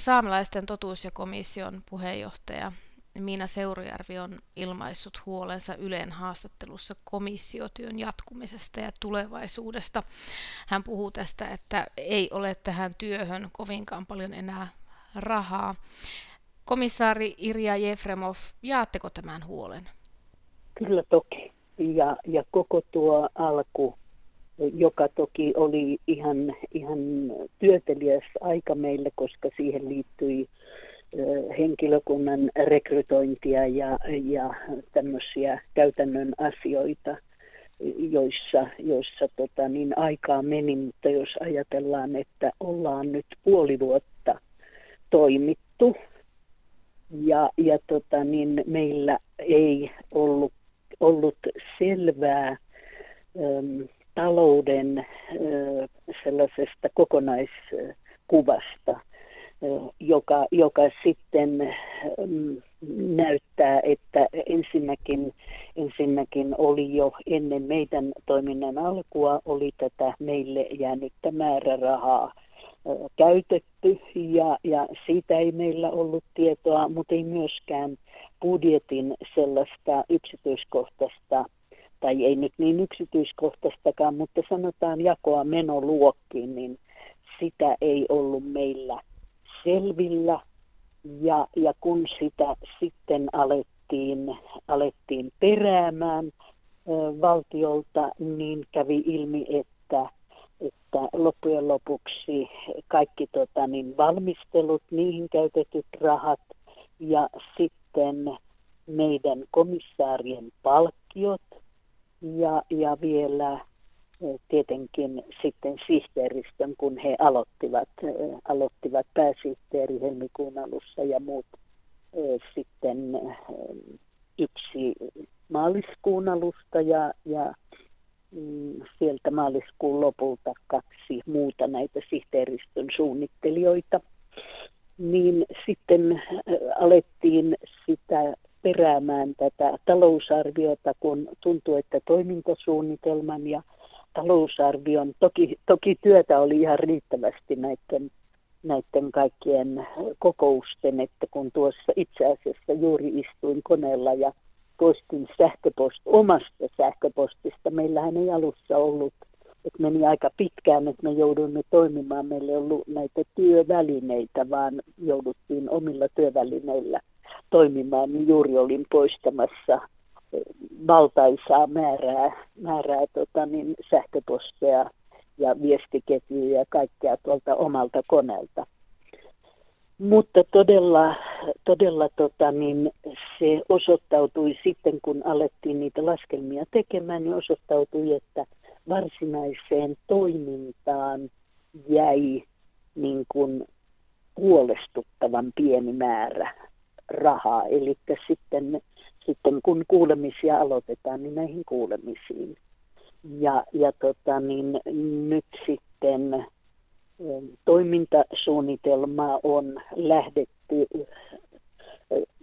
saamelaisten totuus- ja komission puheenjohtaja Miina Seurujärvi on ilmaissut huolensa Yleen haastattelussa komissiotyön jatkumisesta ja tulevaisuudesta. Hän puhuu tästä, että ei ole tähän työhön kovinkaan paljon enää rahaa. Komissaari Irja Jefremov, jaatteko tämän huolen? Kyllä toki. Ja, ja koko tuo alku, joka toki oli ihan, ihan työtelijäs aika meille, koska siihen liittyi henkilökunnan rekrytointia ja, ja tämmöisiä käytännön asioita, joissa, joissa tota, niin aikaa meni, mutta jos ajatellaan, että ollaan nyt puoli vuotta toimittu ja, ja tota, niin meillä ei ollut, ollut selvää talouden sellaisesta kokonaiskuvasta, joka, joka sitten näyttää, että ensinnäkin, ensinnäkin oli jo ennen meidän toiminnan alkua oli tätä meille jäänyttä määrärahaa käytetty ja, ja siitä ei meillä ollut tietoa, mutta ei myöskään budjetin sellaista yksityiskohtaista tai ei nyt niin yksityiskohtaistakaan, mutta sanotaan jakoa menoluokkiin, niin sitä ei ollut meillä selvillä. Ja, ja kun sitä sitten alettiin, alettiin peräämään ö, valtiolta, niin kävi ilmi, että, että loppujen lopuksi kaikki tota, niin valmistelut, niihin käytetyt rahat ja sitten meidän komissaarien palkkiot ja, ja vielä tietenkin sitten sihteeristön, kun he aloittivat, aloittivat pääsihteeri helmikuun alussa ja muut sitten yksi maaliskuun alusta ja, ja mm, sieltä maaliskuun lopulta kaksi muuta näitä sihteeristön suunnittelijoita. Niin sitten alettiin sitä peräämään tätä talousarviota, kun tuntui, että toimintasuunnitelman ja talousarvion. Toki, toki työtä oli ihan riittävästi näiden, näiden kaikkien kokousten, että kun tuossa itse asiassa juuri istuin koneella ja postin sähköpost, omasta sähköpostista. Meillähän ei alussa ollut, että meni aika pitkään, että me jouduimme toimimaan. Meillä ei ollut näitä työvälineitä, vaan jouduttiin omilla työvälineillä toimimaan. Niin juuri olin poistamassa valtaisaa määrää, määrää tota, niin, sähköposteja ja viestiketjuja ja kaikkea tuolta omalta koneelta. Mutta todella, todella tota, niin se osoittautui sitten, kun alettiin niitä laskelmia tekemään, niin osoittautui, että varsinaiseen toimintaan jäi niin kuin huolestuttavan pieni määrä rahaa. Eli sitten sitten kun kuulemisia aloitetaan, niin näihin kuulemisiin. Ja, ja tota, niin nyt sitten toimintasuunnitelma on lähdetty,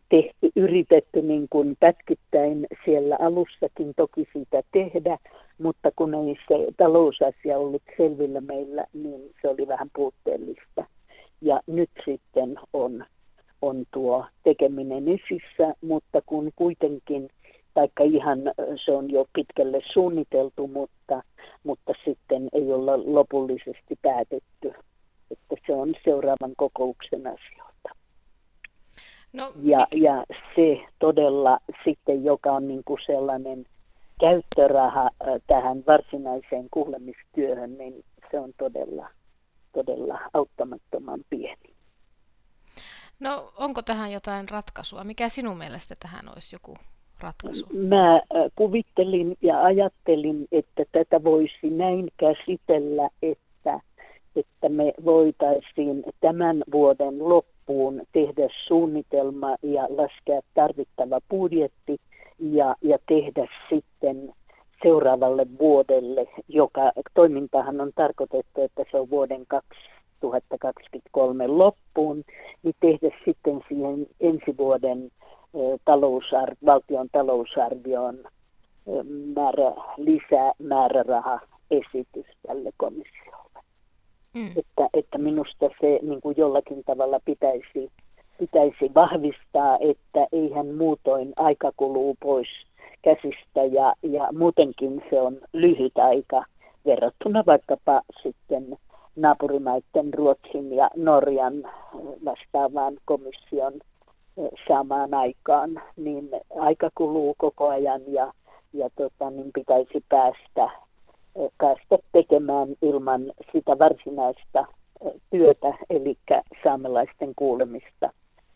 tehty, yritetty niin kuin pätkittäin siellä alussakin toki siitä tehdä, mutta kun ei se talousasia ollut selvillä meillä, niin se oli vähän puutteellista. Ja nyt sitten on on tuo tekeminen esissä, mutta kun kuitenkin, taikka ihan se on jo pitkälle suunniteltu, mutta, mutta sitten ei olla lopullisesti päätetty, että se on seuraavan kokouksen asioita. No, ja, ja se todella sitten, joka on niin kuin sellainen käyttöraha tähän varsinaiseen kuulemistyöhön, niin se on todella, todella auttamattoman pieni. No onko tähän jotain ratkaisua? Mikä sinun mielestä tähän olisi joku ratkaisu? Mä äh, kuvittelin ja ajattelin, että tätä voisi näin käsitellä, että, että me voitaisiin tämän vuoden loppuun tehdä suunnitelma ja laskea tarvittava budjetti ja, ja tehdä sitten seuraavalle vuodelle, joka toimintahan on tarkoitettu, että se on vuoden kaksi 2023 loppuun, niin tehdä sitten siihen ensi vuoden talousar- valtion talousarvioon määrä, lisää määräraha esitys tälle komissiolle. Mm. Että, että minusta se niin kuin jollakin tavalla pitäisi, pitäisi vahvistaa, että eihän muutoin aika kuluu pois käsistä ja, ja muutenkin se on lyhyt aika verrattuna vaikkapa sitten naapurimaiden Ruotsin ja Norjan vastaavaan komission saamaan aikaan, niin aika kuluu koko ajan ja, ja tota, niin pitäisi päästä, päästä tekemään ilman sitä varsinaista työtä, eli saamelaisten kuulemista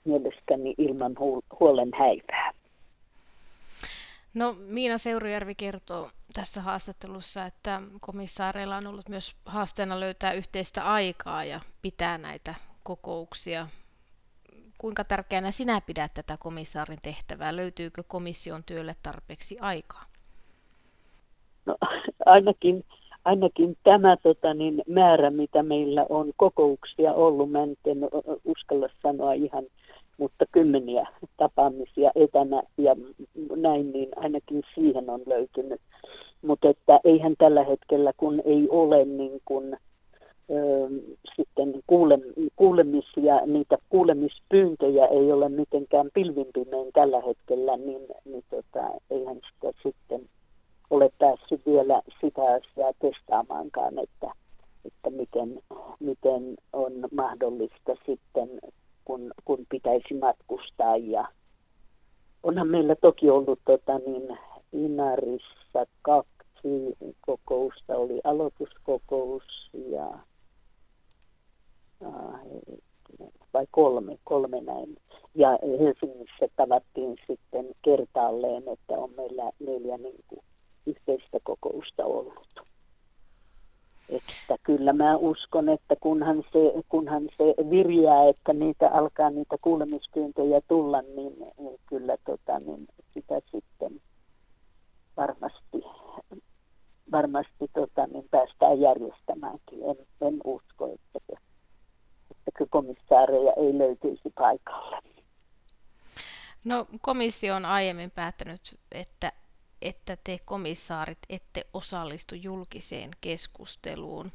mielestäni ilman huolen häivää. No Miina Seurujärvi kertoo tässä haastattelussa, että komissaareilla on ollut myös haasteena löytää yhteistä aikaa ja pitää näitä kokouksia. Kuinka tärkeänä sinä pidät tätä komissaarin tehtävää? Löytyykö komission työlle tarpeeksi aikaa? No, ainakin, ainakin tämä tota, niin, määrä, mitä meillä on kokouksia ollut, mä en uskalla sanoa ihan mutta kymmeniä tapaamisia etänä ja näin, niin ainakin siihen on löytynyt. Mutta että eihän tällä hetkellä, kun ei ole niin kuin, ö, sitten kuule, kuulemisia, niitä kuulemispyyntöjä ei ole mitenkään pilvinpimein tällä hetkellä, niin, niin tota, eihän sitä sitten ole päässyt vielä sitä asiaa testaamaankaan, että, että miten, miten on mahdollista sitten kun, pitäisi matkustaa. Ja onhan meillä toki ollut tota, niin, Inarissa kaksi kokousta, oli aloituskokous ja vai kolme, kolme näin. Ja Helsingissä tavattiin sitten kertaalleen, että on meillä neljä niin kuin, yhteistä kokousta ollut. Että kyllä mä uskon, että kunhan se, kunhan se virjää, että niitä alkaa niitä kuulemispyyntöjä tulla, niin, niin kyllä tota, niin sitä sitten varmasti, varmasti tota, niin päästään järjestämäänkin. En, en usko, että, että komissaareja ei löytyisi paikalle. No komissio on aiemmin päättänyt, että että te komissaarit ette osallistu julkiseen keskusteluun.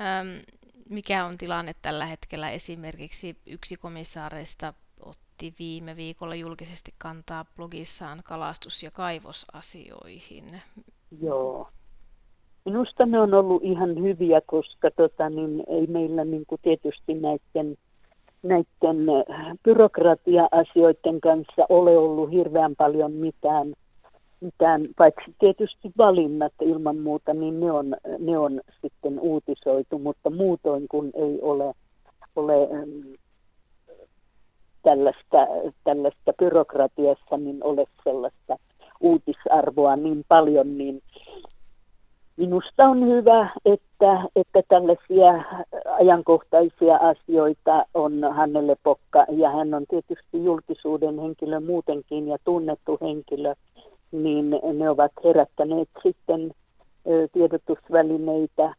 Öm, mikä on tilanne tällä hetkellä? Esimerkiksi yksi komissaareista otti viime viikolla julkisesti kantaa blogissaan kalastus- ja kaivosasioihin. Joo. Minusta ne on ollut ihan hyviä, koska tota, niin ei meillä niin kuin tietysti näiden, näiden byrokratia-asioiden kanssa ole ollut hirveän paljon mitään – mitään, paitsi tietysti valinnat ilman muuta, niin ne on, ne on sitten uutisoitu, mutta muutoin kun ei ole, ole tällaista, tällaista byrokratiassa, niin ole sellaista uutisarvoa niin paljon, niin minusta on hyvä, että, että tällaisia ajankohtaisia asioita on Hannele Pokka, ja hän on tietysti julkisuuden henkilö muutenkin ja tunnettu henkilö, niin ne ovat herättäneet sitten tiedotusvälineitä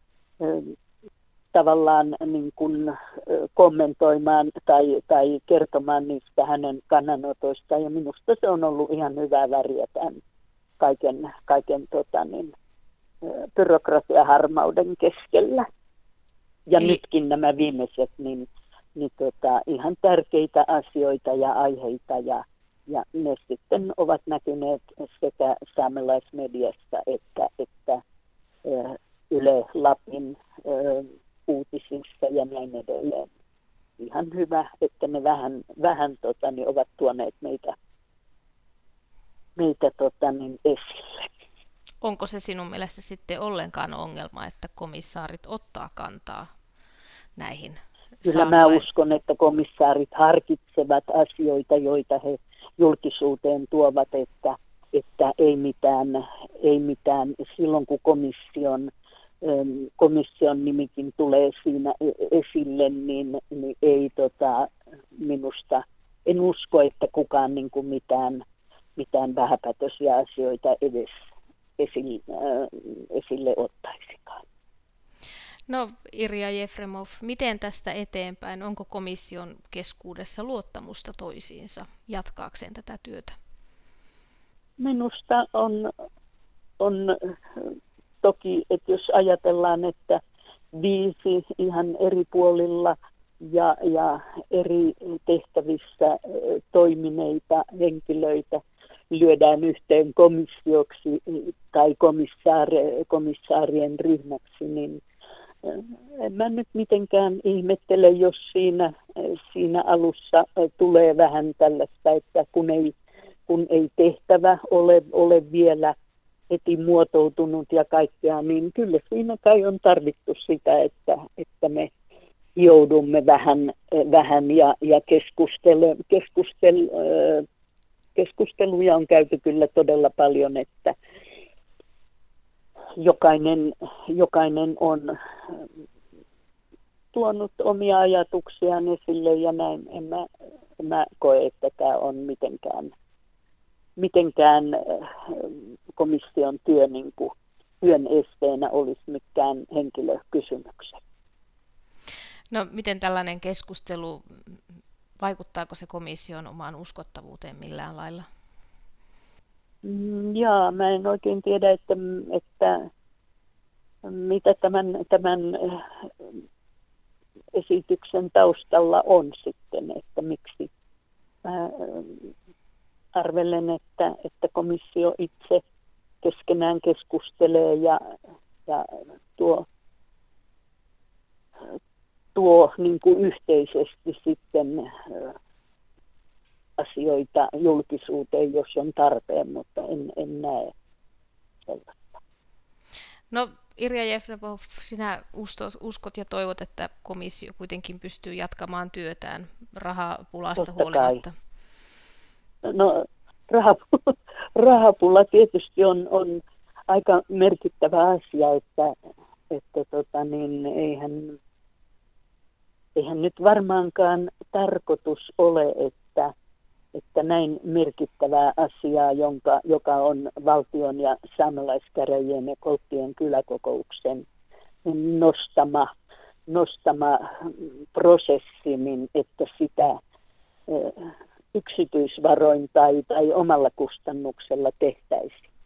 tavallaan niin kuin kommentoimaan tai, tai kertomaan niistä hänen kannanotoistaan. Ja minusta se on ollut ihan hyvää väriä tämän kaiken, kaiken tota niin, byrokratiaharmauden keskellä. Ja Eli... nytkin nämä viimeiset, niin, niin tota, ihan tärkeitä asioita ja aiheita ja ja ne sitten ovat näkyneet sekä saamelaismediassa että, että Yle Lapin uutisissa ja näin edelleen. Ihan hyvä, että ne vähän, vähän tota, niin ovat tuoneet meitä, meitä tota, niin esille. Onko se sinun mielestä sitten ollenkaan ongelma, että komissaarit ottaa kantaa näihin Kyllä mä uskon, että komissaarit harkitsevat asioita, joita he julkisuuteen tuovat, että, että ei, mitään, ei mitään silloin kun komission, komission nimikin tulee siinä e-, esille, niin, niin ei tota, minusta, en usko, että kukaan niin kuin mitään, mitään vähäpätöisiä asioita edes esille, esille ottaisikaan. No Irja Jefremov, miten tästä eteenpäin? Onko komission keskuudessa luottamusta toisiinsa jatkaakseen tätä työtä? Minusta on, on toki, että jos ajatellaan, että viisi ihan eri puolilla ja, ja eri tehtävissä toimineita henkilöitä lyödään yhteen komissioksi tai komissaarien ryhmäksi, niin en mä nyt mitenkään ihmettele, jos siinä, siinä alussa tulee vähän tällaista, että kun ei, kun ei tehtävä ole, ole vielä heti muotoutunut ja kaikkea, niin kyllä siinä kai on tarvittu sitä, että, että me joudumme vähän, vähän ja, ja keskustelu, keskustelu, keskusteluja on käyty kyllä todella paljon, että jokainen, jokainen on tuonut omia ajatuksiaan esille ja näin. En mä, en mä koe, että tämä on mitenkään, mitenkään komission työ, niin kuin, työn esteenä olisi mikään henkilökysymykset. No miten tällainen keskustelu, vaikuttaako se komission omaan uskottavuuteen millään lailla? Mm, jaa, mä en oikein tiedä, että, että mitä tämän, tämän äh, esityksen taustalla on sitten, että miksi. Mä äh, arvelen, että, että komissio itse keskenään keskustelee ja, ja tuo, tuo niin kuin yhteisesti sitten äh, asioita julkisuuteen, jos on tarpeen, mutta en, en näe sellaista. No Irja Jefremov, sinä uskot ja toivot, että komissio kuitenkin pystyy jatkamaan työtään rahapulasta Totta huolimatta. Kai. No rahapula, rahapula tietysti on, on aika merkittävä asia, että, että tota niin, eihän, eihän nyt varmaankaan tarkoitus ole, että että näin merkittävää asiaa, jonka, joka on valtion ja saamelaiskäräjien ja kolttien kyläkokouksen nostama, nostama prosessi, niin että sitä yksityisvaroin tai, tai omalla kustannuksella tehtäisiin.